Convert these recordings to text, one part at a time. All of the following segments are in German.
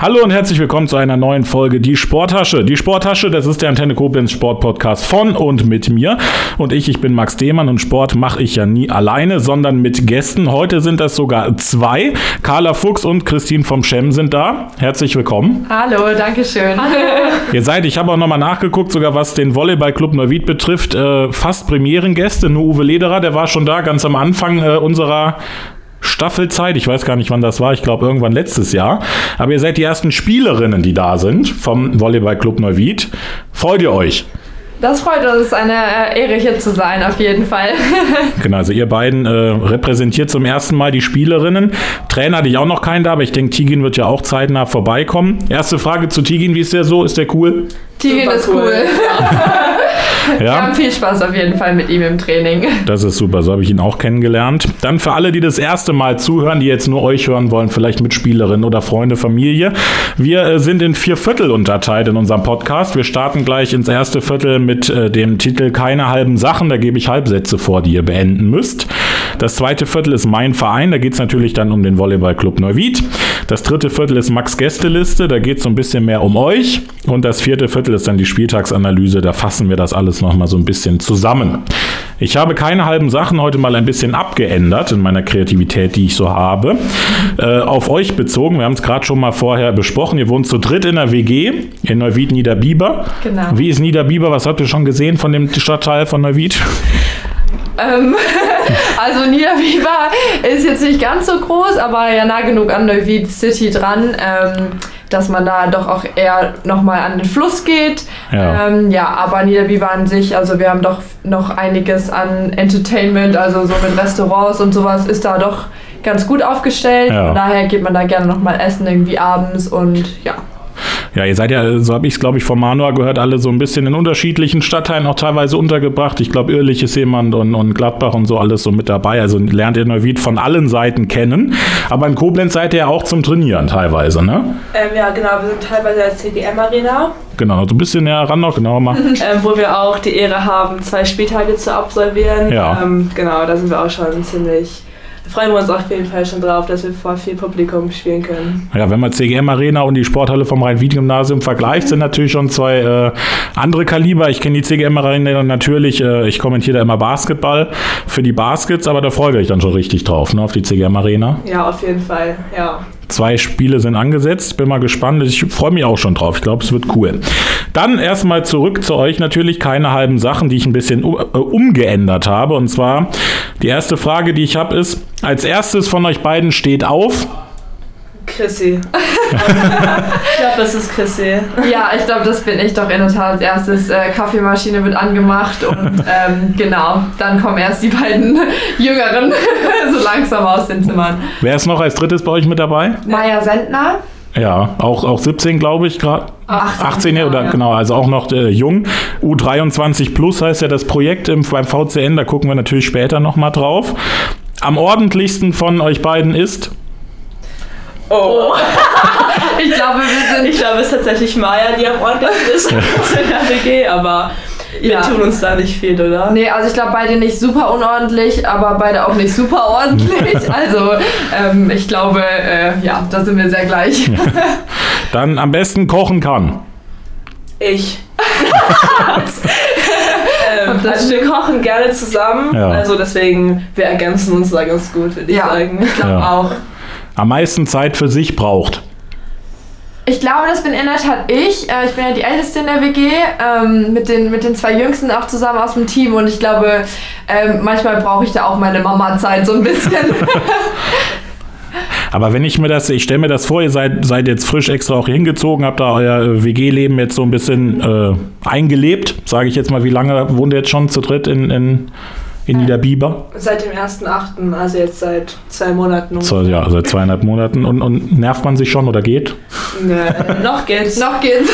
Hallo und herzlich willkommen zu einer neuen Folge Die Sporttasche. Die Sporttasche, das ist der Antenne Koblenz Sportpodcast von und mit mir. Und ich, ich bin Max Dehmann und Sport mache ich ja nie alleine, sondern mit Gästen. Heute sind das sogar zwei. Carla Fuchs und Christine vom Schem sind da. Herzlich willkommen. Hallo, danke schön. Hallo. Ihr seid, ich habe auch nochmal nachgeguckt, sogar was den Volleyballclub Neuwied betrifft, äh, fast Premierengäste. Nur Uwe Lederer, der war schon da ganz am Anfang äh, unserer Staffelzeit. Ich weiß gar nicht, wann das war. Ich glaube, irgendwann letztes Jahr. Aber ihr seid die ersten Spielerinnen, die da sind vom Volleyballclub Neuwied. Freut ihr euch? Das freut uns, Es ist eine äh, Ehre hier zu sein, auf jeden Fall. genau, also ihr beiden äh, repräsentiert zum ersten Mal die Spielerinnen. Trainer hatte ich auch noch keinen da, aber ich denke, Tigin wird ja auch zeitnah vorbeikommen. Erste Frage zu Tigin, wie ist der so? Ist der cool? Tigin ist cool. cool. Ja. Wir haben viel Spaß auf jeden Fall mit ihm im Training. Das ist super, so habe ich ihn auch kennengelernt. Dann für alle, die das erste Mal zuhören, die jetzt nur euch hören wollen, vielleicht Mitspielerin oder Freunde, Familie. Wir äh, sind in vier Viertel unterteilt in unserem Podcast. Wir starten gleich ins erste Viertel mit äh, dem Titel Keine halben Sachen. Da gebe ich Halbsätze vor, die ihr beenden müsst. Das zweite Viertel ist mein Verein. Da geht es natürlich dann um den Volleyballclub Neuwied. Das dritte Viertel ist Max Gästeliste. Da geht es so ein bisschen mehr um euch. Und das vierte Viertel ist dann die Spieltagsanalyse. Da fassen wir das alles nochmal so ein bisschen zusammen. Ich habe keine halben Sachen heute mal ein bisschen abgeändert in meiner Kreativität, die ich so habe. Äh, auf euch bezogen. Wir haben es gerade schon mal vorher besprochen. Ihr wohnt zu dritt in der WG in Neuwied Niederbiber. Genau. Wie ist Niederbiber? Was habt ihr schon gesehen von dem Stadtteil von Neuwied? Ähm, also Niederbiber ist jetzt nicht ganz so groß, aber ja nah genug an Neuwied City dran, ähm, dass man da doch auch eher nochmal an den Fluss geht. Ja. Ähm, ja, aber Niederbiber an sich, also wir haben doch noch einiges an Entertainment, also so mit Restaurants und sowas ist da doch ganz gut aufgestellt. Ja. Von daher geht man da gerne nochmal essen, irgendwie abends und ja. Ja, ihr seid ja, so habe ich es, glaube ich, von Manua gehört, alle so ein bisschen in unterschiedlichen Stadtteilen auch teilweise untergebracht. Ich glaube, Irrlich ist jemand und, und Gladbach und so alles so mit dabei. Also lernt ihr Neuwied von allen Seiten kennen. Aber in Koblenz seid ihr ja auch zum Trainieren teilweise, ne? Ähm, ja, genau. Wir sind teilweise als CDM-Arena. Genau, so ein bisschen näher ran noch, genau mal. ähm, wo wir auch die Ehre haben, zwei Spieltage zu absolvieren. Ja. Ähm, genau, da sind wir auch schon ziemlich freuen wir uns auf jeden Fall schon drauf, dass wir vor viel Publikum spielen können. Ja, wenn man CGM Arena und die Sporthalle vom Rhein-Wien-Gymnasium vergleicht, sind natürlich schon zwei äh, andere Kaliber. Ich kenne die CGM Arena natürlich, äh, ich kommentiere da immer Basketball für die Baskets, aber da freue ich mich dann schon richtig drauf, ne, auf die CGM Arena. Ja, auf jeden Fall, ja. Zwei Spiele sind angesetzt. Bin mal gespannt. Ich freue mich auch schon drauf. Ich glaube, es wird cool. Dann erstmal zurück zu euch. Natürlich keine halben Sachen, die ich ein bisschen äh, umgeändert habe. Und zwar die erste Frage, die ich habe, ist: Als erstes von euch beiden steht auf. Chrissy. ich glaube, das ist Chrissy. Ja, ich glaube, das bin ich doch in der Tat als erstes. Äh, Kaffeemaschine wird angemacht und ähm, genau, dann kommen erst die beiden Jüngeren so langsam aus den Zimmern. Wer ist noch als drittes bei euch mit dabei? Maja Sendner. Ja, auch, auch 17, glaube ich, gerade. 18, 18 ja, oder ja. genau, also auch noch äh, jung. U23 Plus heißt ja das Projekt im, beim VCN, da gucken wir natürlich später nochmal drauf. Am ordentlichsten von euch beiden ist Oh. ich glaube, wir sind. Ich glaube, es ist tatsächlich Maya, die am ordentlichsten ist in der WG, aber wir ja. tun uns da nicht viel, oder? Nee, also ich glaube, beide nicht super unordentlich, aber beide auch nicht super ordentlich. also ähm, ich glaube, äh, ja, da sind wir sehr gleich. Dann am besten kochen kann. Ich. ähm, also wir kochen gerne zusammen, ja. also deswegen, wir ergänzen uns da ganz gut, würde ich ja, sagen. Ich glaube ja. auch am meisten Zeit für sich braucht? Ich glaube, das bin in der Tat ich. Äh, ich bin ja die Älteste in der WG, ähm, mit, den, mit den zwei Jüngsten auch zusammen aus dem Team. Und ich glaube, ähm, manchmal brauche ich da auch meine Mama-Zeit so ein bisschen. Aber wenn ich mir das, ich stelle mir das vor, ihr seid, seid jetzt frisch extra auch hingezogen, habt da euer äh, WG-Leben jetzt so ein bisschen äh, eingelebt, sage ich jetzt mal. Wie lange wohnt ihr jetzt schon zu dritt in, in in Niederbiber? Seit dem 1.8., also jetzt seit zwei Monaten. So, ja, seit zweieinhalb Monaten. Und, und nervt man sich schon oder geht? Nee, noch geht's. noch geht's.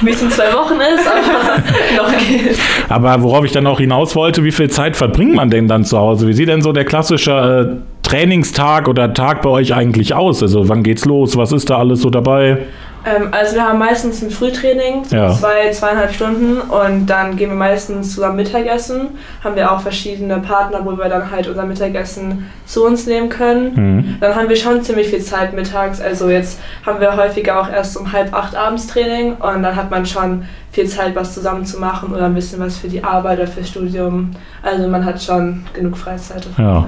Wie es in zwei Wochen ist, aber noch geht's. Aber worauf ich dann auch hinaus wollte, wie viel Zeit verbringt man denn dann zu Hause? Wie sieht denn so der klassische äh, Trainingstag oder Tag bei euch eigentlich aus? Also wann geht's los? Was ist da alles so dabei? Ähm, also wir haben meistens ein Frühtraining, ja. zwei, zweieinhalb Stunden und dann gehen wir meistens zusammen Mittagessen. Haben wir auch verschiedene Partner, wo wir dann halt unser Mittagessen zu uns nehmen können. Mhm. Dann haben wir schon ziemlich viel Zeit mittags. Also jetzt haben wir häufiger auch erst um halb acht abends Training und dann hat man schon viel Zeit, was zusammen zu machen oder ein bisschen was für die Arbeit oder fürs Studium. Also man hat schon genug Freizeit. Ja.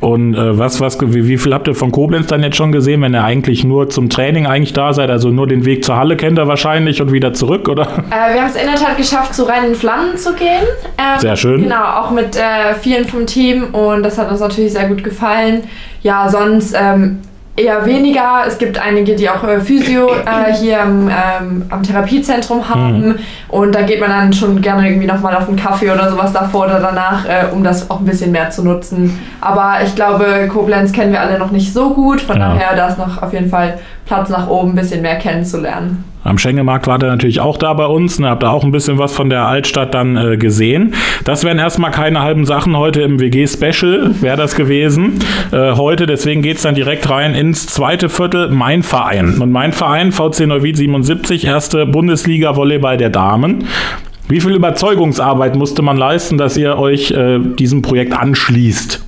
Und äh, was, was, wie, wie, viel habt ihr von Koblenz dann jetzt schon gesehen, wenn ihr eigentlich nur zum Training eigentlich da seid? Also nur den Weg zur Halle kennt ihr wahrscheinlich und wieder zurück, oder? Äh, wir haben es in der Tat geschafft, zu reinen Flammen zu gehen. Ähm, sehr schön. Genau, auch mit äh, vielen vom Team und das hat uns natürlich sehr gut gefallen. Ja, sonst ähm, eher weniger. Es gibt einige, die auch äh, Physio äh, hier am, ähm, am Therapiezentrum haben. Mhm. Und da geht man dann schon gerne irgendwie nochmal auf einen Kaffee oder sowas davor oder danach, äh, um das auch ein bisschen mehr zu nutzen. Aber ich glaube, Koblenz kennen wir alle noch nicht so gut. Von ja. daher, da ist noch auf jeden Fall Platz nach oben, ein bisschen mehr kennenzulernen. Am Schengemarkt war der natürlich auch da bei uns. Ne, habt da auch ein bisschen was von der Altstadt dann äh, gesehen. Das wären erstmal keine halben Sachen heute im WG-Special, wäre das gewesen. Äh, heute, deswegen geht es dann direkt rein ins zweite Viertel, mein Verein. Und mein Verein, VC Neuwied 77, erste Bundesliga-Volleyball der Damen. Wie viel Überzeugungsarbeit musste man leisten, dass ihr euch äh, diesem Projekt anschließt?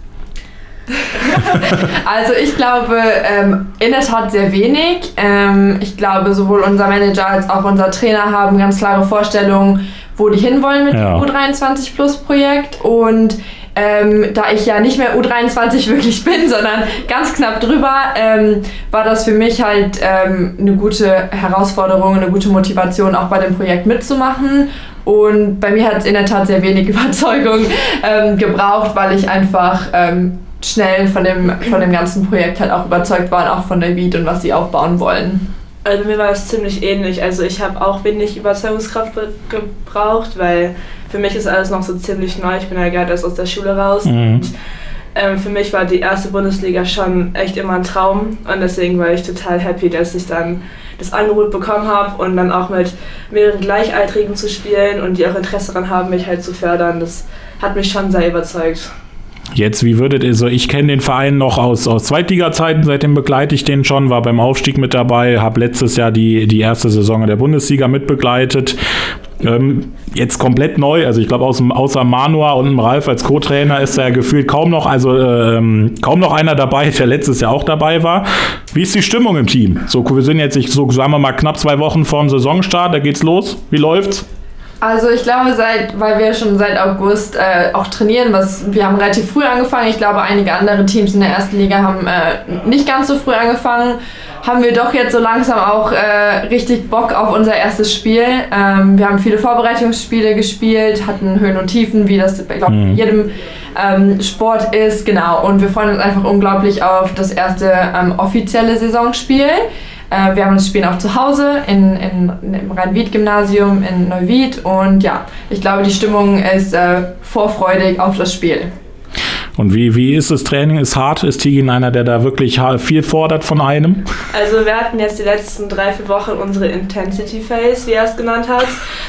also ich glaube ähm, in der Tat sehr wenig. Ähm, ich glaube, sowohl unser Manager als auch unser Trainer haben ganz klare Vorstellungen, wo die hinwollen mit ja. dem U23 Plus Projekt. Und ähm, da ich ja nicht mehr U23 wirklich bin, sondern ganz knapp drüber, ähm, war das für mich halt ähm, eine gute Herausforderung, eine gute Motivation, auch bei dem Projekt mitzumachen. Und bei mir hat es in der Tat sehr wenig Überzeugung ähm, gebraucht, weil ich einfach ähm, schnell von dem, von dem ganzen Projekt halt auch überzeugt waren, auch von der Beat und was sie aufbauen wollen. Also mir war es ziemlich ähnlich. Also ich habe auch wenig Überzeugungskraft gebraucht, weil für mich ist alles noch so ziemlich neu. Ich bin ja gerade erst aus der Schule raus. Mhm. Und, ähm, für mich war die erste Bundesliga schon echt immer ein Traum und deswegen war ich total happy, dass ich dann das Angebot bekommen habe und dann auch mit mehreren Gleichaltrigen zu spielen und die auch Interesse daran haben, mich halt zu fördern. Das hat mich schon sehr überzeugt. Jetzt, wie würdet ihr so, ich kenne den Verein noch aus, aus Zweitliga-Zeiten, seitdem begleite ich den schon, war beim Aufstieg mit dabei, habe letztes Jahr die, die erste Saison der Bundesliga mitbegleitet. Ähm, jetzt komplett neu, also ich glaube außer Manua und Ralf als Co-Trainer ist da gefühlt kaum noch, also ähm, kaum noch einer dabei, der letztes Jahr auch dabei war. Wie ist die Stimmung im Team? So, wir sind jetzt, so sagen wir mal, knapp zwei Wochen vor dem Saisonstart, da geht's los. Wie läuft's? Also ich glaube, seit, weil wir schon seit August äh, auch trainieren, was wir haben relativ früh angefangen. Ich glaube, einige andere Teams in der ersten Liga haben äh, nicht ganz so früh angefangen. Haben wir doch jetzt so langsam auch äh, richtig Bock auf unser erstes Spiel. Ähm, wir haben viele Vorbereitungsspiele gespielt, hatten Höhen und Tiefen, wie das ich glaube mhm. jedem ähm, Sport ist. Genau. Und wir freuen uns einfach unglaublich auf das erste ähm, offizielle Saisonspiel. Äh, wir haben das Spiel auch zu Hause in, in, im Rhein-Wied-Gymnasium in Neuwied und ja, ich glaube, die Stimmung ist äh, vorfreudig auf das Spiel. Und wie, wie ist das Training? Ist hart? Ist Tigin einer, der da wirklich viel fordert von einem? Also wir hatten jetzt die letzten drei, vier Wochen unsere Intensity Phase, wie er es genannt hat.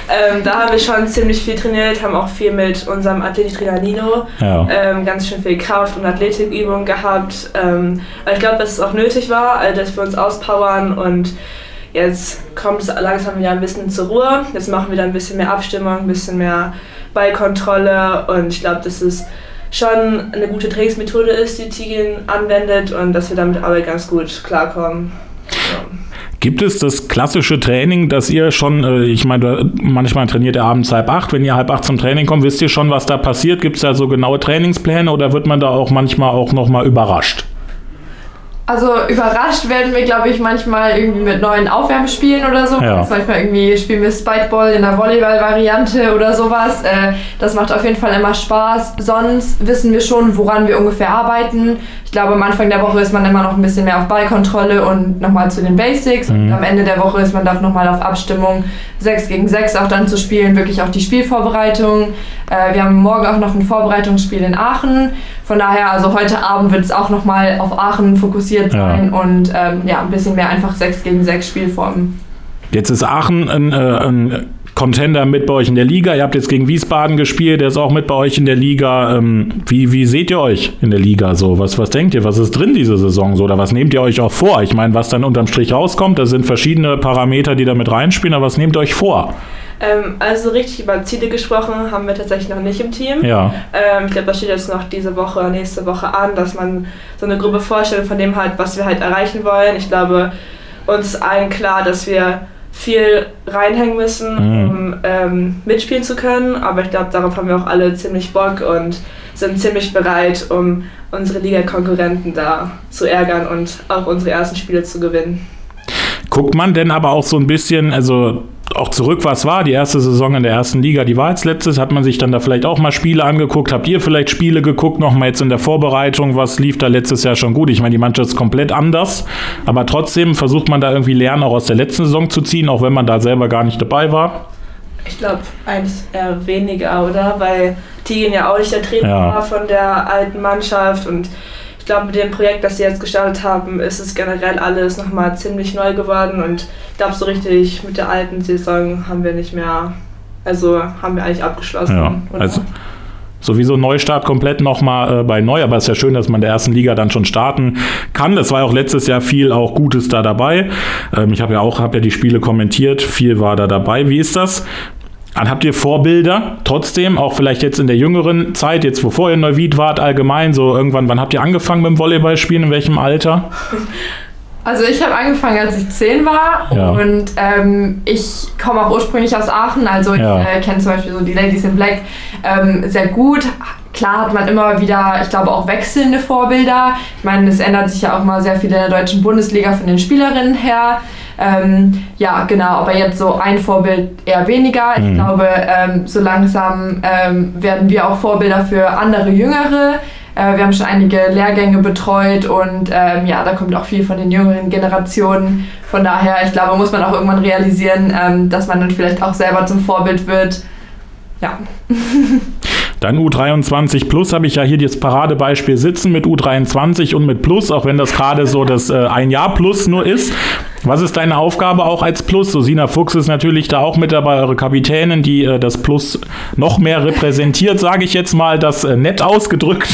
Ähm, da haben wir schon ziemlich viel trainiert, haben auch viel mit unserem Athletiktrainer Nino ja. ähm, ganz schön viel Kraft- und Athletikübungen gehabt. Ähm, aber ich glaube, dass es auch nötig war, also dass wir uns auspowern und jetzt kommt es langsam wieder ein bisschen zur Ruhe. Jetzt machen wir da ein bisschen mehr Abstimmung, ein bisschen mehr Ballkontrolle und ich glaube, das ist schon eine gute Trainingsmethode ist, die Tigin anwendet und dass wir damit alle ganz gut klarkommen. Gibt es das klassische Training, dass ihr schon, äh, ich meine, manchmal trainiert ihr abends halb acht, wenn ihr halb acht zum Training kommt, wisst ihr schon, was da passiert? Gibt es da so genaue Trainingspläne oder wird man da auch manchmal auch nochmal überrascht? Also überrascht werden wir, glaube ich, manchmal irgendwie mit neuen Aufwärmspielen oder so. Ja. Manchmal irgendwie spielen wir Spikeball in der Volleyball-Variante oder sowas. Äh, das macht auf jeden Fall immer Spaß. Sonst wissen wir schon, woran wir ungefähr arbeiten. Ich glaube, am Anfang der Woche ist man immer noch ein bisschen mehr auf Ballkontrolle und nochmal zu den Basics. Mhm. Und am Ende der Woche ist man dann nochmal auf Abstimmung 6 gegen 6 auch dann zu spielen, wirklich auch die Spielvorbereitung. Äh, wir haben morgen auch noch ein Vorbereitungsspiel in Aachen. Von daher, also heute Abend wird es auch nochmal auf Aachen fokussiert sein ja. und ähm, ja, ein bisschen mehr einfach 6 gegen 6 Spielformen. Jetzt ist Aachen ein, äh, ein Contender mit bei euch in der Liga. Ihr habt jetzt gegen Wiesbaden gespielt, der ist auch mit bei euch in der Liga. Ähm, wie, wie seht ihr euch in der Liga so? Was, was denkt ihr? Was ist drin diese Saison so? Oder was nehmt ihr euch auch vor? Ich meine, was dann unterm Strich rauskommt, da sind verschiedene Parameter, die da mit reinspielen, aber was nehmt ihr euch vor? Ähm, also richtig über Ziele gesprochen haben wir tatsächlich noch nicht im Team. Ja. Ähm, ich glaube, das steht jetzt noch diese Woche, nächste Woche an, dass man so eine grobe Vorstellung von dem hat, was wir halt erreichen wollen. Ich glaube, uns ist allen klar, dass wir viel reinhängen müssen, mhm. um ähm, mitspielen zu können. Aber ich glaube, darauf haben wir auch alle ziemlich Bock und sind ziemlich bereit, um unsere Liga-Konkurrenten da zu ärgern und auch unsere ersten Spiele zu gewinnen. Guckt man denn aber auch so ein bisschen, also auch zurück, was war die erste Saison in der ersten Liga, die war jetzt letztes, hat man sich dann da vielleicht auch mal Spiele angeguckt, habt ihr vielleicht Spiele geguckt, nochmal jetzt in der Vorbereitung, was lief da letztes Jahr schon gut? Ich meine, die Mannschaft ist komplett anders, aber trotzdem versucht man da irgendwie Lernen auch aus der letzten Saison zu ziehen, auch wenn man da selber gar nicht dabei war. Ich glaube, eins eher weniger, oder? Weil Tigen ja auch nicht der Trainer ja. war von der alten Mannschaft und glaube, mit dem Projekt, das sie jetzt gestartet haben, ist es generell alles nochmal ziemlich neu geworden und ich glaube, so richtig mit der alten Saison haben wir nicht mehr, also haben wir eigentlich abgeschlossen. Ja, also sowieso Neustart komplett nochmal äh, bei neu, aber es ist ja schön, dass man in der ersten Liga dann schon starten kann. Es war ja auch letztes Jahr viel auch Gutes da dabei. Ähm, ich habe ja auch hab ja die Spiele kommentiert, viel war da dabei. Wie ist das? Dann habt ihr Vorbilder trotzdem, auch vielleicht jetzt in der jüngeren Zeit, jetzt bevor ihr in Neuwied wart, allgemein, so irgendwann, wann habt ihr angefangen mit dem Volleyballspielen, in welchem Alter? Also ich habe angefangen, als ich zehn war ja. und ähm, ich komme auch ursprünglich aus Aachen, also ich ja. äh, kenne zum Beispiel so die Ladies in Black ähm, sehr gut. Klar hat man immer wieder, ich glaube, auch wechselnde Vorbilder. Ich meine, es ändert sich ja auch mal sehr viel in der deutschen Bundesliga von den Spielerinnen her. Ähm, ja, genau, aber jetzt so ein Vorbild eher weniger. Ich mhm. glaube, ähm, so langsam ähm, werden wir auch Vorbilder für andere Jüngere. Äh, wir haben schon einige Lehrgänge betreut und ähm, ja, da kommt auch viel von den jüngeren Generationen. Von daher, ich glaube, muss man auch irgendwann realisieren, ähm, dass man dann vielleicht auch selber zum Vorbild wird. Ja. Dann U23 Plus habe ich ja hier das Paradebeispiel sitzen mit U23 und mit Plus, auch wenn das gerade so das äh, ein Jahr Plus nur ist. Was ist deine Aufgabe auch als Plus? So Sina Fuchs ist natürlich da auch mit dabei, eure Kapitänin, die äh, das Plus noch mehr repräsentiert, sage ich jetzt mal, das äh, nett ausgedrückt.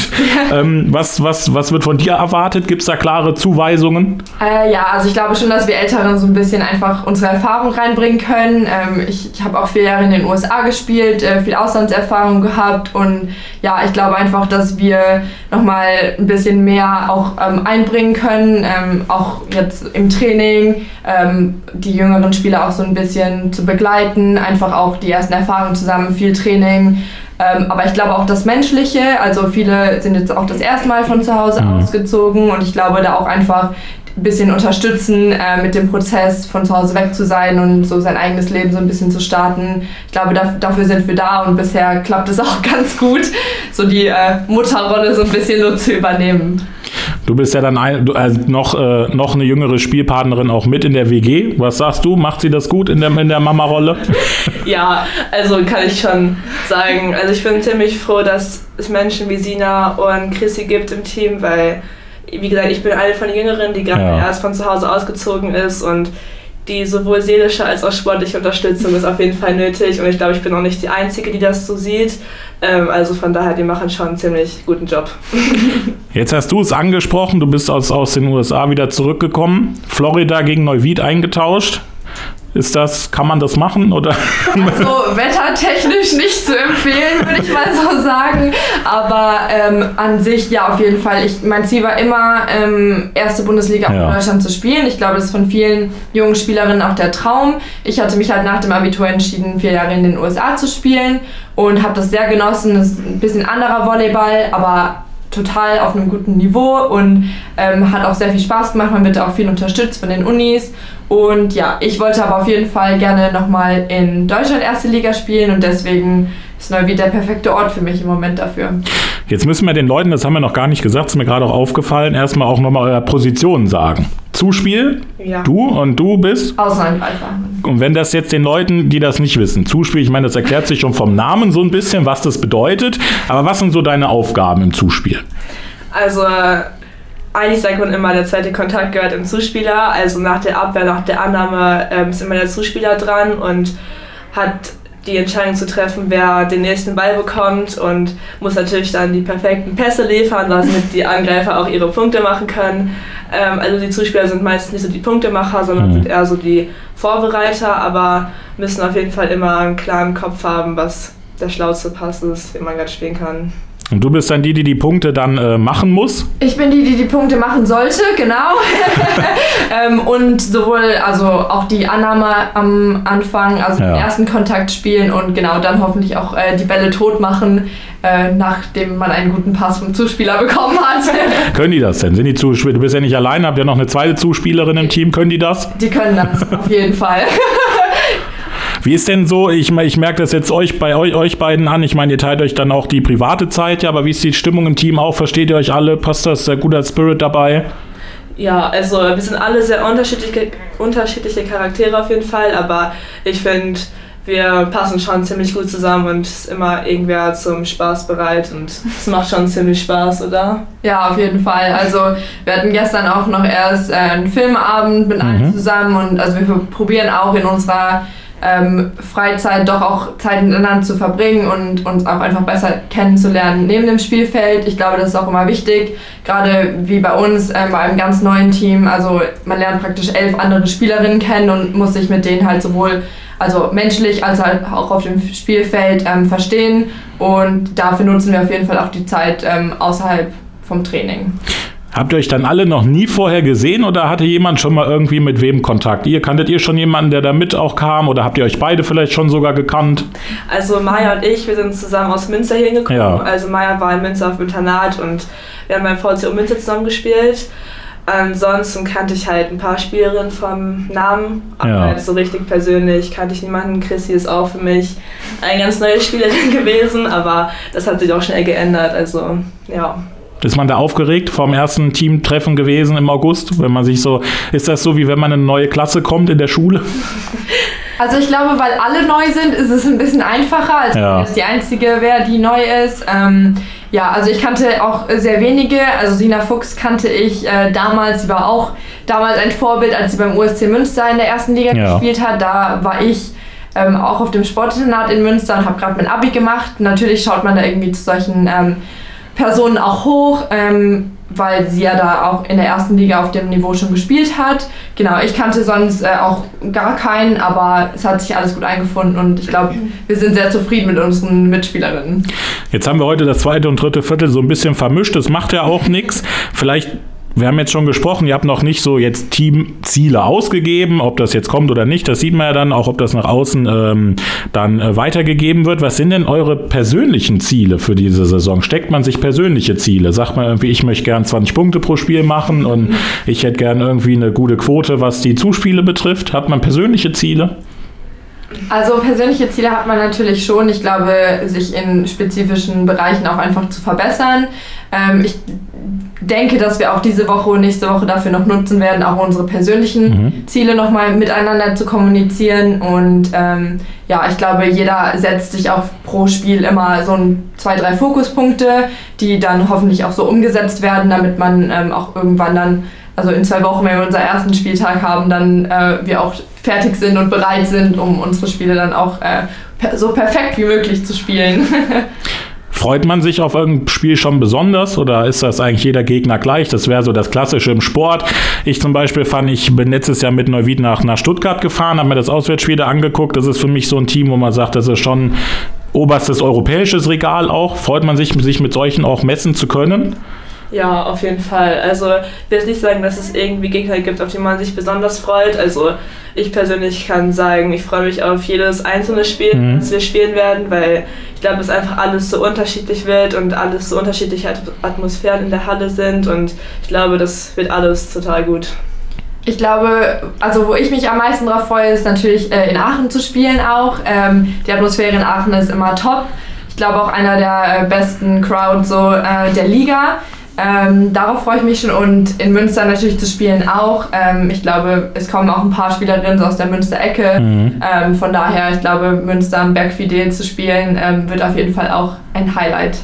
ähm, was, was, was wird von dir erwartet? Gibt es da klare Zuweisungen? Äh, ja, also ich glaube schon, dass wir Älteren so ein bisschen einfach unsere Erfahrung reinbringen können. Ähm, ich ich habe auch vier Jahre in den USA gespielt, äh, viel Auslandserfahrung gehabt und ja, ich glaube einfach, dass wir nochmal ein bisschen mehr auch ähm, einbringen können, ähm, auch jetzt im Training, ähm, die jüngeren Spieler auch so ein bisschen zu begleiten, einfach auch die ersten Erfahrungen zusammen, viel Training. Ähm, aber ich glaube auch das Menschliche, also viele sind jetzt auch das erste Mal von zu Hause mhm. ausgezogen und ich glaube da auch einfach ein bisschen unterstützen, äh, mit dem Prozess von zu Hause weg zu sein und so sein eigenes Leben so ein bisschen zu starten. Ich glaube, da, dafür sind wir da und bisher klappt es auch ganz gut, so die äh, Mutterrolle so ein bisschen so zu übernehmen. Du bist ja dann ein, also noch, äh, noch eine jüngere Spielpartnerin auch mit in der WG. Was sagst du? Macht sie das gut in der, in der Mama-Rolle? ja, also kann ich schon sagen. Also ich bin ziemlich froh, dass es Menschen wie Sina und Chrissy gibt im Team, weil wie gesagt, ich bin eine von den Jüngeren, die gerade ja. erst von zu Hause ausgezogen ist und die sowohl seelische als auch sportliche Unterstützung ist auf jeden Fall nötig und ich glaube, ich bin auch nicht die Einzige, die das so sieht. Ähm, also von daher, die machen schon einen ziemlich guten Job. Jetzt hast du es angesprochen, du bist aus, aus den USA wieder zurückgekommen, Florida gegen Neuwied eingetauscht. Ist das, kann man das machen oder? Also wettertechnisch nicht zu empfehlen, würde ich mal so sagen. Aber ähm, an sich ja auf jeden Fall. Ich, mein Ziel war immer, ähm, erste Bundesliga ja. in Deutschland zu spielen. Ich glaube, das ist von vielen jungen Spielerinnen auch der Traum. Ich hatte mich halt nach dem Abitur entschieden, vier Jahre in den USA zu spielen und habe das sehr genossen. Das ist ein bisschen anderer Volleyball, aber total auf einem guten Niveau und ähm, hat auch sehr viel Spaß gemacht. Man wird auch viel unterstützt von den Unis. Und ja, ich wollte aber auf jeden Fall gerne nochmal in Deutschland erste Liga spielen und deswegen ist Neuwied der perfekte Ort für mich im Moment dafür. Jetzt müssen wir den Leuten, das haben wir noch gar nicht gesagt, ist mir gerade auch aufgefallen, erstmal auch nochmal eure Position sagen. Zuspiel, ja. du und du bist? Außenangreifer. Und wenn das jetzt den Leuten, die das nicht wissen, Zuspiel, ich meine, das erklärt sich schon vom Namen so ein bisschen, was das bedeutet, aber was sind so deine Aufgaben im Zuspiel? Also eigentlich sagt man immer, der zweite Kontakt gehört im Zuspieler. Also nach der Abwehr, nach der Annahme ähm, ist immer der Zuspieler dran und hat die Entscheidung zu treffen, wer den nächsten Ball bekommt und muss natürlich dann die perfekten Pässe liefern, damit die Angreifer auch ihre Punkte machen können. Ähm, also die Zuspieler sind meistens nicht so die Punktemacher, sondern mhm. sind eher so die Vorbereiter, aber müssen auf jeden Fall immer einen klaren Kopf haben, was der schlauste Pass ist, den man gerade spielen kann. Und du bist dann die, die die Punkte dann äh, machen muss? Ich bin die, die die Punkte machen sollte, genau. ähm, und sowohl also auch die Annahme am Anfang, also ja. den ersten Kontakt spielen und genau dann hoffentlich auch äh, die Bälle tot machen, äh, nachdem man einen guten Pass vom Zuspieler bekommen hat. können die das denn? Sind die Zuspieler? Du bist ja nicht allein, habt ihr noch eine zweite Zuspielerin im Team? Können die das? Die können das, auf jeden Fall. Wie ist denn so, ich, ich merke das jetzt euch bei euch, euch beiden an, ich meine, ihr teilt euch dann auch die private Zeit, ja, aber wie ist die Stimmung im Team auch? Versteht ihr euch alle? Passt das sehr gut als Spirit dabei? Ja, also wir sind alle sehr unterschiedliche, unterschiedliche Charaktere auf jeden Fall, aber ich finde, wir passen schon ziemlich gut zusammen und ist immer irgendwer zum Spaß bereit und es macht schon ziemlich Spaß, oder? Ja, auf jeden Fall. Also wir hatten gestern auch noch erst äh, einen Filmabend mit allen mhm. zusammen und also wir probieren auch in unserer ähm, Freizeit doch auch Zeit miteinander zu verbringen und uns auch einfach besser kennenzulernen neben dem Spielfeld. Ich glaube, das ist auch immer wichtig, gerade wie bei uns, ähm, bei einem ganz neuen Team. Also man lernt praktisch elf andere Spielerinnen kennen und muss sich mit denen halt sowohl also menschlich als halt auch auf dem Spielfeld ähm, verstehen und dafür nutzen wir auf jeden Fall auch die Zeit ähm, außerhalb vom Training. Habt ihr euch dann alle noch nie vorher gesehen oder hatte jemand schon mal irgendwie mit wem Kontakt? Ihr kanntet ihr schon jemanden, der da mit auch kam oder habt ihr euch beide vielleicht schon sogar gekannt? Also Maya und ich, wir sind zusammen aus Münster hingekommen. Ja. Also Maya war in Münster auf Internat und wir haben beim VCO Münster zusammen gespielt. Ansonsten kannte ich halt ein paar Spielerinnen vom Namen, aber ja. halt so richtig persönlich kannte ich niemanden. Chrissy ist auch für mich eine ganz neue Spielerin gewesen, aber das hat sich auch schnell geändert. Also ja. Ist man da aufgeregt vom ersten Teamtreffen gewesen im August? Wenn man sich so, ist das so wie wenn man in eine neue Klasse kommt in der Schule? Also ich glaube, weil alle neu sind, ist es ein bisschen einfacher, als ja. wenn es die einzige wäre, die neu ist. Ähm, ja, also ich kannte auch sehr wenige. Also Sina Fuchs kannte ich äh, damals. Sie war auch damals ein Vorbild, als sie beim USC Münster in der ersten Liga ja. gespielt hat. Da war ich ähm, auch auf dem Sportinternat in Münster und habe gerade mein Abi gemacht. Natürlich schaut man da irgendwie zu solchen ähm, Personen auch hoch, ähm, weil sie ja da auch in der ersten Liga auf dem Niveau schon gespielt hat. Genau, ich kannte sonst äh, auch gar keinen, aber es hat sich alles gut eingefunden und ich glaube, wir sind sehr zufrieden mit unseren Mitspielerinnen. Jetzt haben wir heute das zweite und dritte Viertel so ein bisschen vermischt. Das macht ja auch nichts. Vielleicht wir haben jetzt schon gesprochen, ihr habt noch nicht so jetzt Teamziele ausgegeben, ob das jetzt kommt oder nicht. Das sieht man ja dann auch, ob das nach außen ähm, dann äh, weitergegeben wird. Was sind denn eure persönlichen Ziele für diese Saison? Steckt man sich persönliche Ziele? Sagt man irgendwie, ich möchte gern 20 Punkte pro Spiel machen und ich hätte gern irgendwie eine gute Quote, was die Zuspiele betrifft? Hat man persönliche Ziele? Also persönliche Ziele hat man natürlich schon. Ich glaube, sich in spezifischen Bereichen auch einfach zu verbessern. Ähm, ich denke, dass wir auch diese Woche und nächste Woche dafür noch nutzen werden, auch unsere persönlichen mhm. Ziele nochmal miteinander zu kommunizieren. Und ähm, ja, ich glaube, jeder setzt sich auch pro Spiel immer so ein, zwei, drei Fokuspunkte, die dann hoffentlich auch so umgesetzt werden, damit man ähm, auch irgendwann dann, also in zwei Wochen, wenn wir unseren ersten Spieltag haben, dann äh, wir auch fertig sind und bereit sind, um unsere Spiele dann auch äh, per so perfekt wie möglich zu spielen. Freut man sich auf irgendein Spiel schon besonders oder ist das eigentlich jeder Gegner gleich? Das wäre so das Klassische im Sport. Ich zum Beispiel fand, ich bin letztes Jahr mit Neuwied nach, nach Stuttgart gefahren, habe mir das Auswärtsspiel da angeguckt. Das ist für mich so ein Team, wo man sagt, das ist schon oberstes europäisches Regal auch. Freut man sich, sich mit solchen auch messen zu können? Ja, auf jeden Fall. Also ich will jetzt nicht sagen, dass es irgendwie Gegner gibt, auf die man sich besonders freut. Also ich persönlich kann sagen, ich freue mich auf jedes einzelne Spiel, mhm. das wir spielen werden, weil ich glaube, dass einfach alles so unterschiedlich wird und alles so unterschiedliche Atmosphären in der Halle sind und ich glaube, das wird alles total gut. Ich glaube, also wo ich mich am meisten darauf freue, ist natürlich äh, in Aachen zu spielen auch. Ähm, die Atmosphäre in Aachen ist immer top. Ich glaube auch einer der äh, besten Crowds so äh, der Liga. Ähm, darauf freue ich mich schon und in Münster natürlich zu spielen auch. Ähm, ich glaube, es kommen auch ein paar Spielerinnen aus der Münster-Ecke. Mhm. Ähm, von daher, ich glaube, Münster am Bergfidel zu spielen, ähm, wird auf jeden Fall auch ein Highlight.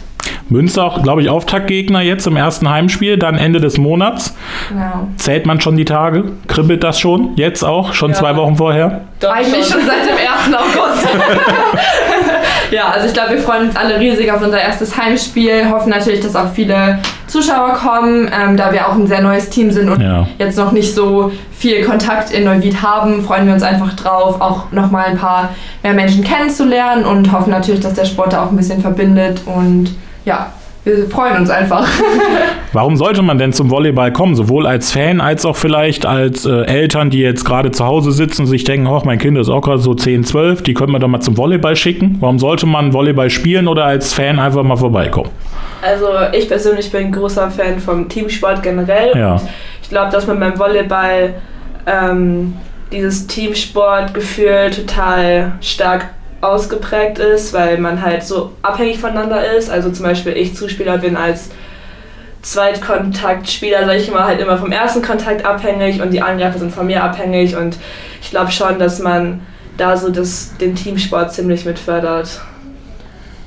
Münster auch, glaube ich, Auftaktgegner jetzt im ersten Heimspiel, dann Ende des Monats. Genau. Zählt man schon die Tage? Kribbelt das schon? Jetzt auch? Schon ja. zwei Wochen vorher? Doch, Eigentlich schon. schon seit dem 1. August. ja, also ich glaube, wir freuen uns alle riesig auf unser erstes Heimspiel. Hoffen natürlich, dass auch viele Zuschauer kommen, ähm, da wir auch ein sehr neues Team sind und ja. jetzt noch nicht so viel Kontakt in Neuwied haben, freuen wir uns einfach drauf, auch nochmal ein paar mehr Menschen kennenzulernen und hoffen natürlich, dass der Sport da auch ein bisschen verbindet und ja, wir freuen uns einfach. Warum sollte man denn zum Volleyball kommen? Sowohl als Fan als auch vielleicht als äh, Eltern, die jetzt gerade zu Hause sitzen und sich denken, oh, mein Kind ist auch gerade so 10, 12, die können wir doch mal zum Volleyball schicken. Warum sollte man Volleyball spielen oder als Fan einfach mal vorbeikommen? Also ich persönlich bin großer Fan vom Teamsport generell. Ja. Ich glaube, dass man beim Volleyball ähm, dieses Teamsportgefühl total stark ausgeprägt ist, weil man halt so abhängig voneinander ist. Also zum Beispiel ich Zuspieler bin als Zweitkontaktspieler, sag ich mal, halt immer vom ersten Kontakt abhängig und die Angreifer sind von mir abhängig und ich glaube schon, dass man da so das, den Teamsport ziemlich mit fördert.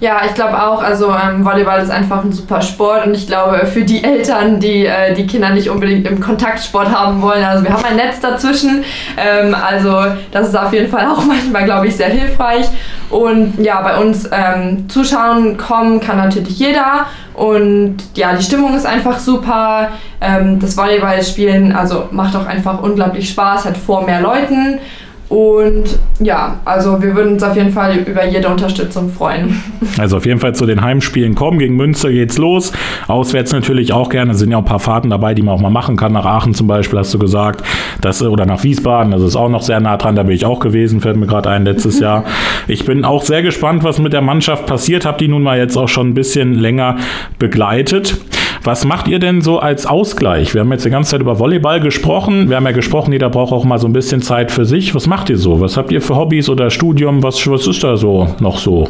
Ja, ich glaube auch, also ähm, Volleyball ist einfach ein super Sport und ich glaube für die Eltern, die äh, die Kinder nicht unbedingt im Kontaktsport haben wollen, also wir haben ein Netz dazwischen, ähm, also das ist auf jeden Fall auch manchmal, glaube ich, sehr hilfreich und ja, bei uns ähm, zuschauen kommen kann natürlich jeder und ja, die Stimmung ist einfach super, ähm, das Volleyballspielen also macht auch einfach unglaublich Spaß, hat vor mehr Leuten und ja, also wir würden uns auf jeden Fall über jede Unterstützung freuen. Also auf jeden Fall zu den Heimspielen kommen. Gegen Münster geht's los. Auswärts natürlich auch gerne. Es sind ja auch ein paar Fahrten dabei, die man auch mal machen kann. Nach Aachen zum Beispiel hast du gesagt. Das, oder nach Wiesbaden. Das ist auch noch sehr nah dran. Da bin ich auch gewesen. Fällt mir gerade ein letztes Jahr. Ich bin auch sehr gespannt, was mit der Mannschaft passiert. Hab die nun mal jetzt auch schon ein bisschen länger begleitet. Was macht ihr denn so als Ausgleich? Wir haben jetzt die ganze Zeit über Volleyball gesprochen. Wir haben ja gesprochen, jeder braucht auch mal so ein bisschen Zeit für sich. Was macht ihr so? Was habt ihr für Hobbys oder Studium? Was, was ist da so noch so?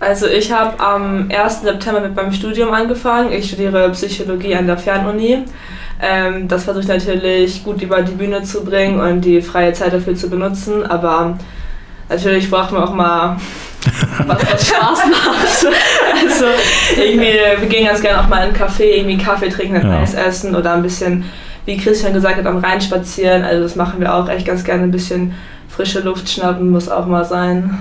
Also ich habe am 1. September mit meinem Studium angefangen. Ich studiere Psychologie an der Fernuni. Ähm, das versuche ich natürlich gut über die Bühne zu bringen und die freie Zeit dafür zu benutzen. Aber natürlich braucht man auch mal was, was Spaß macht. Also irgendwie, wir gehen ganz gerne auch mal in einen Café, irgendwie Kaffee trinken, ein ja. Eis essen oder ein bisschen, wie Christian gesagt hat, am Rhein spazieren. Also das machen wir auch echt ganz gerne, ein bisschen frische Luft schnappen, muss auch mal sein.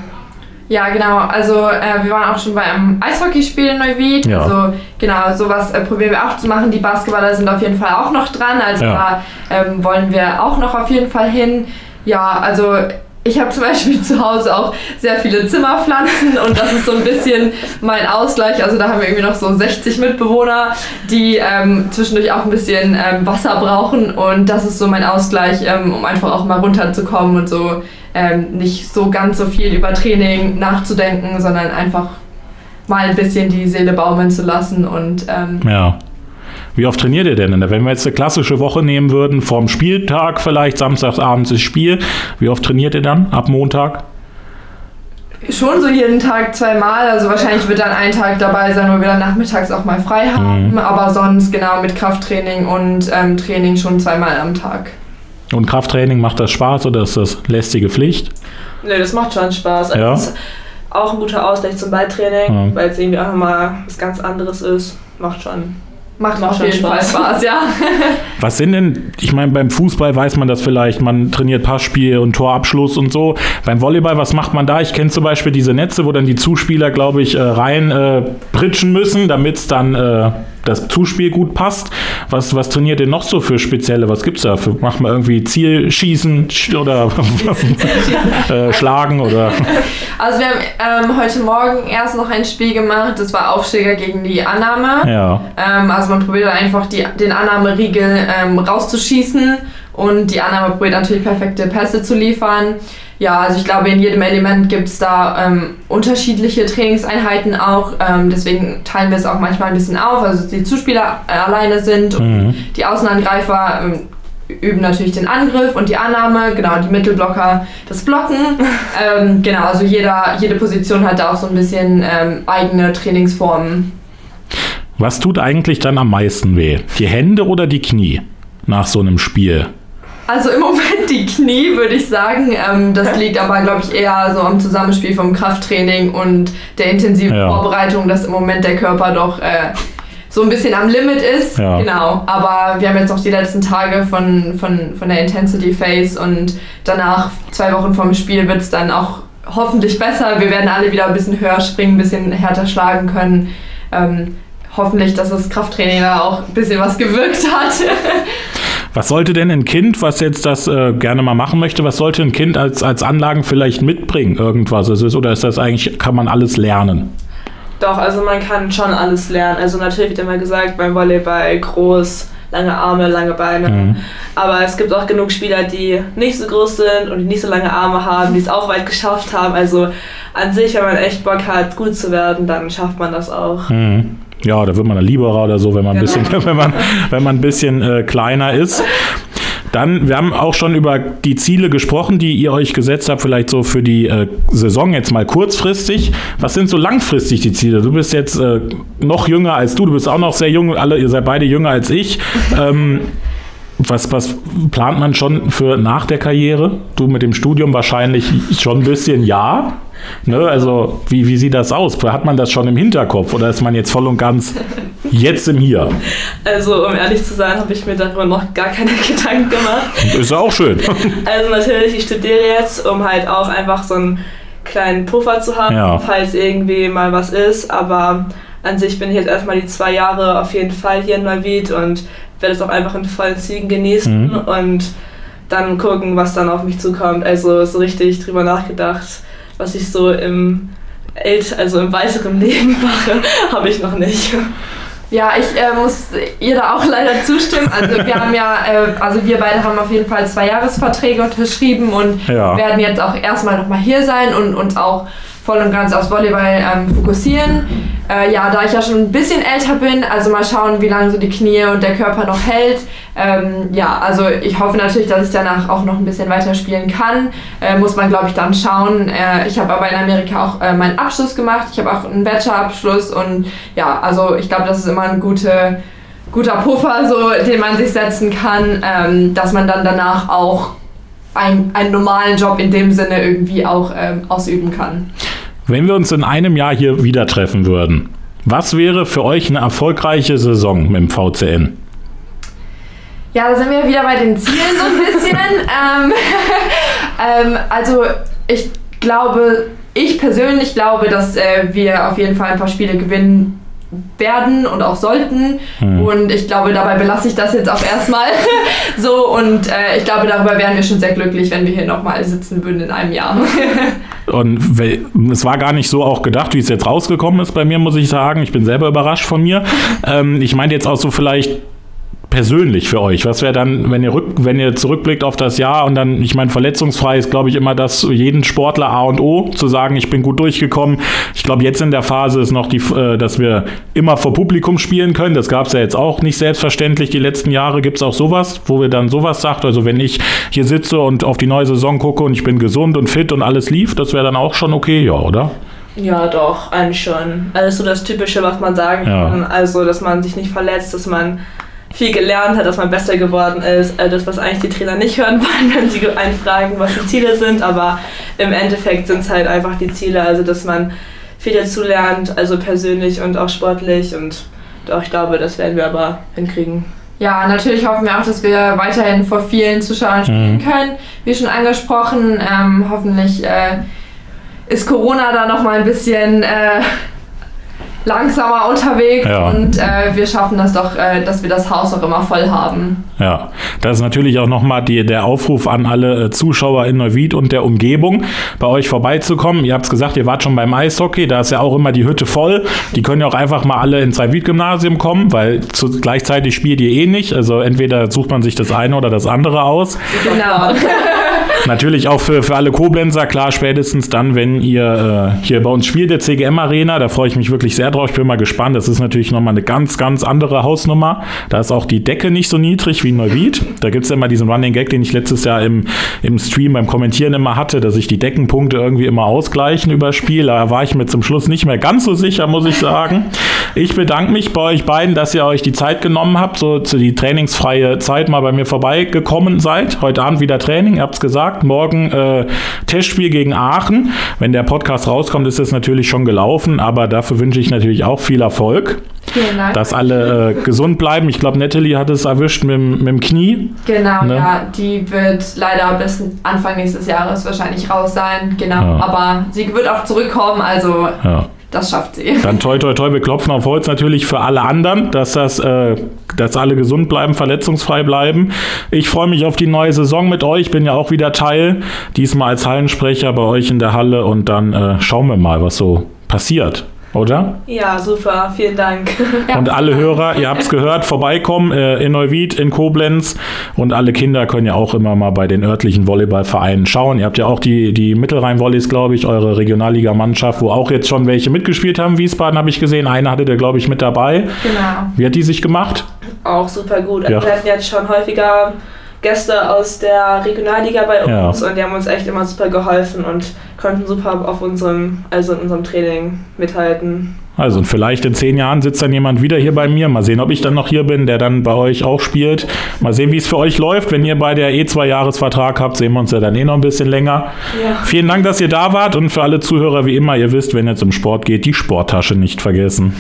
Ja, genau. Also äh, wir waren auch schon bei einem Eishockeyspiel in Neuwied. Ja. Also genau, sowas äh, probieren wir auch zu machen. Die Basketballer sind auf jeden Fall auch noch dran. Also ja. da ähm, wollen wir auch noch auf jeden Fall hin. Ja, also ich habe zum Beispiel zu Hause auch sehr viele Zimmerpflanzen und das ist so ein bisschen mein Ausgleich. Also da haben wir irgendwie noch so 60 Mitbewohner, die ähm, zwischendurch auch ein bisschen ähm, Wasser brauchen und das ist so mein Ausgleich, ähm, um einfach auch mal runterzukommen und so ähm, nicht so ganz so viel über Training nachzudenken, sondern einfach mal ein bisschen die Seele baumeln zu lassen und ähm, ja. Wie oft trainiert ihr denn? Wenn wir jetzt eine klassische Woche nehmen würden, vorm Spieltag vielleicht, samstagsabends ist Spiel, wie oft trainiert ihr dann ab Montag? Schon so jeden Tag zweimal, also wahrscheinlich wird dann ein Tag dabei sein, wo wir dann nachmittags auch mal frei haben, mhm. aber sonst genau mit Krafttraining und ähm, Training schon zweimal am Tag. Und Krafttraining, macht das Spaß oder ist das lästige Pflicht? Nee, das macht schon Spaß. Also ja. ist auch ein guter Ausgleich zum Balltraining, ja. weil es irgendwie auch mal was ganz anderes ist. Macht schon Macht, Macht auf jeden Spaß. Fall Spaß, ja. Was sind denn, ich meine, beim Fußball weiß man das vielleicht, man trainiert Passspiel und Torabschluss und so. Beim Volleyball, was macht man da? Ich kenne zum Beispiel diese Netze, wo dann die Zuspieler, glaube ich, äh, rein äh, pritschen müssen, damit es dann äh, das Zuspiel gut passt. Was, was trainiert ihr noch so für spezielle? Was gibt es da? Für, macht man irgendwie Zielschießen oder äh, Schlagen oder? Also wir haben ähm, heute Morgen erst noch ein Spiel gemacht. Das war Aufsteiger gegen die Annahme. Ja. Ähm, also man probiert einfach die, den Annahmeriegel ähm, rauszuschießen und die Annahme probiert natürlich perfekte Pässe zu liefern. Ja, also ich glaube, in jedem Element gibt es da ähm, unterschiedliche Trainingseinheiten auch. Ähm, deswegen teilen wir es auch manchmal ein bisschen auf. Also die Zuspieler äh, alleine sind und mhm. die Außenangreifer ähm, üben natürlich den Angriff und die Annahme, genau, die Mittelblocker das Blocken. Ähm, genau, also jeder, jede Position hat da auch so ein bisschen ähm, eigene Trainingsformen. Was tut eigentlich dann am meisten weh? Die Hände oder die Knie nach so einem Spiel? Also im Moment die Knie, würde ich sagen. Ähm, das liegt aber, glaube ich, eher so am Zusammenspiel vom Krafttraining und der intensiven ja. Vorbereitung, dass im Moment der Körper doch äh, so ein bisschen am Limit ist. Ja. Genau. Aber wir haben jetzt noch die letzten Tage von, von, von der Intensity Phase und danach, zwei Wochen vorm Spiel, wird es dann auch hoffentlich besser. Wir werden alle wieder ein bisschen höher springen, ein bisschen härter schlagen können. Ähm, hoffentlich, dass das Krafttraining da auch ein bisschen was gewirkt hat. Was sollte denn ein Kind, was jetzt das äh, gerne mal machen möchte, was sollte ein Kind als, als Anlagen vielleicht mitbringen, irgendwas? Ist, oder ist das eigentlich, kann man alles lernen? Doch, also man kann schon alles lernen. Also natürlich wird immer gesagt, beim Volleyball groß, lange Arme, lange Beine. Mhm. Aber es gibt auch genug Spieler, die nicht so groß sind und die nicht so lange Arme haben, die es auch weit geschafft haben. Also an sich, wenn man echt Bock hat, gut zu werden, dann schafft man das auch. Mhm. Ja, da wird man ein Liberer oder so, wenn man ein genau. bisschen, wenn man, wenn man ein bisschen äh, kleiner ist. Dann, wir haben auch schon über die Ziele gesprochen, die ihr euch gesetzt habt, vielleicht so für die äh, Saison jetzt mal kurzfristig. Was sind so langfristig die Ziele? Du bist jetzt äh, noch jünger als du, du bist auch noch sehr jung, alle, ihr seid beide jünger als ich. Ähm, was, was plant man schon für nach der Karriere? Du mit dem Studium wahrscheinlich schon ein bisschen ja. Ne, also, wie, wie sieht das aus? Hat man das schon im Hinterkopf oder ist man jetzt voll und ganz jetzt im Hier? Also, um ehrlich zu sein, habe ich mir darüber noch gar keine Gedanken gemacht. Ist ja auch schön. Also, natürlich, ich studiere jetzt, um halt auch einfach so einen kleinen Puffer zu haben, ja. falls irgendwie mal was ist. Aber an sich bin ich jetzt erstmal die zwei Jahre auf jeden Fall hier in Neuwied und werde es auch einfach in vollen Zügen genießen mhm. und dann gucken, was dann auf mich zukommt. Also so richtig drüber nachgedacht, was ich so im ält also im weiteren Leben mache, habe ich noch nicht. Ja, ich äh, muss ihr da auch leider zustimmen. Also wir haben ja, äh, also wir beide haben auf jeden Fall zwei Jahresverträge unterschrieben und ja. werden jetzt auch erstmal nochmal hier sein und uns auch voll und ganz aufs Volleyball ähm, fokussieren. Äh, ja, da ich ja schon ein bisschen älter bin, also mal schauen, wie lange so die Knie und der Körper noch hält. Ähm, ja, also ich hoffe natürlich, dass ich danach auch noch ein bisschen weiter spielen kann. Äh, muss man, glaube ich, dann schauen. Äh, ich habe aber in Amerika auch äh, meinen Abschluss gemacht. Ich habe auch einen Bachelorabschluss und ja, also ich glaube, das ist immer ein gute, guter Puffer, so, den man sich setzen kann, ähm, dass man dann danach auch ein, einen normalen Job in dem Sinne irgendwie auch ähm, ausüben kann. Wenn wir uns in einem Jahr hier wieder treffen würden, was wäre für euch eine erfolgreiche Saison mit dem VCN? Ja, da sind wir wieder bei den Zielen so ein bisschen. ähm, ähm, also ich glaube, ich persönlich glaube, dass äh, wir auf jeden Fall ein paar Spiele gewinnen werden und auch sollten. Hm. Und ich glaube, dabei belasse ich das jetzt auch erstmal so. Und äh, ich glaube, darüber wären wir schon sehr glücklich, wenn wir hier nochmal sitzen würden in einem Jahr. und es war gar nicht so auch gedacht, wie es jetzt rausgekommen ist bei mir, muss ich sagen. Ich bin selber überrascht von mir. Ähm, ich meine jetzt auch so vielleicht persönlich für euch? Was wäre dann, wenn ihr, rück, wenn ihr zurückblickt auf das Jahr und dann, ich meine, verletzungsfrei ist, glaube ich, immer das jeden Sportler A und O, zu sagen, ich bin gut durchgekommen. Ich glaube, jetzt in der Phase ist noch die, äh, dass wir immer vor Publikum spielen können. Das gab es ja jetzt auch nicht selbstverständlich. Die letzten Jahre gibt es auch sowas, wo wir dann sowas sagt. Also wenn ich hier sitze und auf die neue Saison gucke und ich bin gesund und fit und alles lief, das wäre dann auch schon okay, ja, oder? Ja, doch, eigentlich schon. Alles so das Typische, was man sagen ja. kann. Also, dass man sich nicht verletzt, dass man viel gelernt hat, dass man besser geworden ist. Also das, was eigentlich die Trainer nicht hören wollen, wenn sie einen fragen, was die Ziele sind. Aber im Endeffekt sind es halt einfach die Ziele, also dass man viel dazu lernt, also persönlich und auch sportlich. Und doch, ich glaube, das werden wir aber hinkriegen. Ja, natürlich hoffen wir auch, dass wir weiterhin vor vielen Zuschauern spielen mhm. können. Wie schon angesprochen, ähm, hoffentlich äh, ist Corona da noch mal ein bisschen äh, langsamer unterwegs ja. und äh, wir schaffen das doch, äh, dass wir das Haus auch immer voll haben. Ja, das ist natürlich auch nochmal der Aufruf an alle äh, Zuschauer in Neuwied und der Umgebung, bei euch vorbeizukommen. Ihr habt es gesagt, ihr wart schon beim Eishockey, da ist ja auch immer die Hütte voll. Die können ja auch einfach mal alle ins Neuwied-Gymnasium kommen, weil zu, gleichzeitig spielt ihr eh nicht. Also entweder sucht man sich das eine oder das andere aus. Genau. Natürlich auch für, für alle Koblenzer, klar, spätestens dann, wenn ihr äh, hier bei uns spielt, der CGM Arena, da freue ich mich wirklich sehr drauf. Ich bin mal gespannt. Das ist natürlich nochmal eine ganz, ganz andere Hausnummer. Da ist auch die Decke nicht so niedrig wie in Neuwied. Da gibt es ja immer diesen Running Gag, den ich letztes Jahr im, im Stream beim Kommentieren immer hatte, dass sich die Deckenpunkte irgendwie immer ausgleichen über Spiel. Da war ich mir zum Schluss nicht mehr ganz so sicher, muss ich sagen. Ich bedanke mich bei euch beiden, dass ihr euch die Zeit genommen habt, so zu die trainingsfreie Zeit mal bei mir vorbeigekommen seid. Heute Abend wieder Training, ihr habt es gesagt. Morgen äh, Testspiel gegen Aachen. Wenn der Podcast rauskommt, ist es natürlich schon gelaufen, aber dafür wünsche ich natürlich auch viel Erfolg. Vielen Dank. Dass alle äh, gesund bleiben. Ich glaube, Natalie hat es erwischt mit, mit dem Knie. Genau, ne? ja. Die wird leider bis Anfang nächstes Jahres wahrscheinlich raus sein. Genau. Ja. Aber sie wird auch zurückkommen. Also. Ja das schafft sie. Dann toi toi toi, wir klopfen auf Holz natürlich für alle anderen, dass das, äh, dass alle gesund bleiben, verletzungsfrei bleiben. Ich freue mich auf die neue Saison mit euch. Bin ja auch wieder Teil, diesmal als Hallensprecher bei euch in der Halle und dann äh, schauen wir mal, was so passiert oder? Ja, super, vielen Dank. Und alle Hörer, ihr habt es gehört, vorbeikommen äh, in Neuwied, in Koblenz und alle Kinder können ja auch immer mal bei den örtlichen Volleyballvereinen schauen. Ihr habt ja auch die, die Mittelrhein-Volleys, glaube ich, eure Regionalliga-Mannschaft, wo auch jetzt schon welche mitgespielt haben. Wiesbaden habe ich gesehen, eine hatte der, glaube ich, mit dabei. Genau. Wie hat die sich gemacht? Auch super gut. Ja. Wir hatten jetzt schon häufiger Gäste aus der Regionalliga bei uns ja. und die haben uns echt immer super geholfen und konnten super auf unserem, also in unserem Training mithalten. Also und vielleicht in zehn Jahren sitzt dann jemand wieder hier bei mir. Mal sehen, ob ich dann noch hier bin, der dann bei euch auch spielt. Mal sehen, wie es für euch läuft. Wenn ihr bei der eh zwei Jahresvertrag habt, sehen wir uns ja dann eh noch ein bisschen länger. Ja. Vielen Dank, dass ihr da wart und für alle Zuhörer wie immer, ihr wisst, wenn ihr zum Sport geht, die Sporttasche nicht vergessen.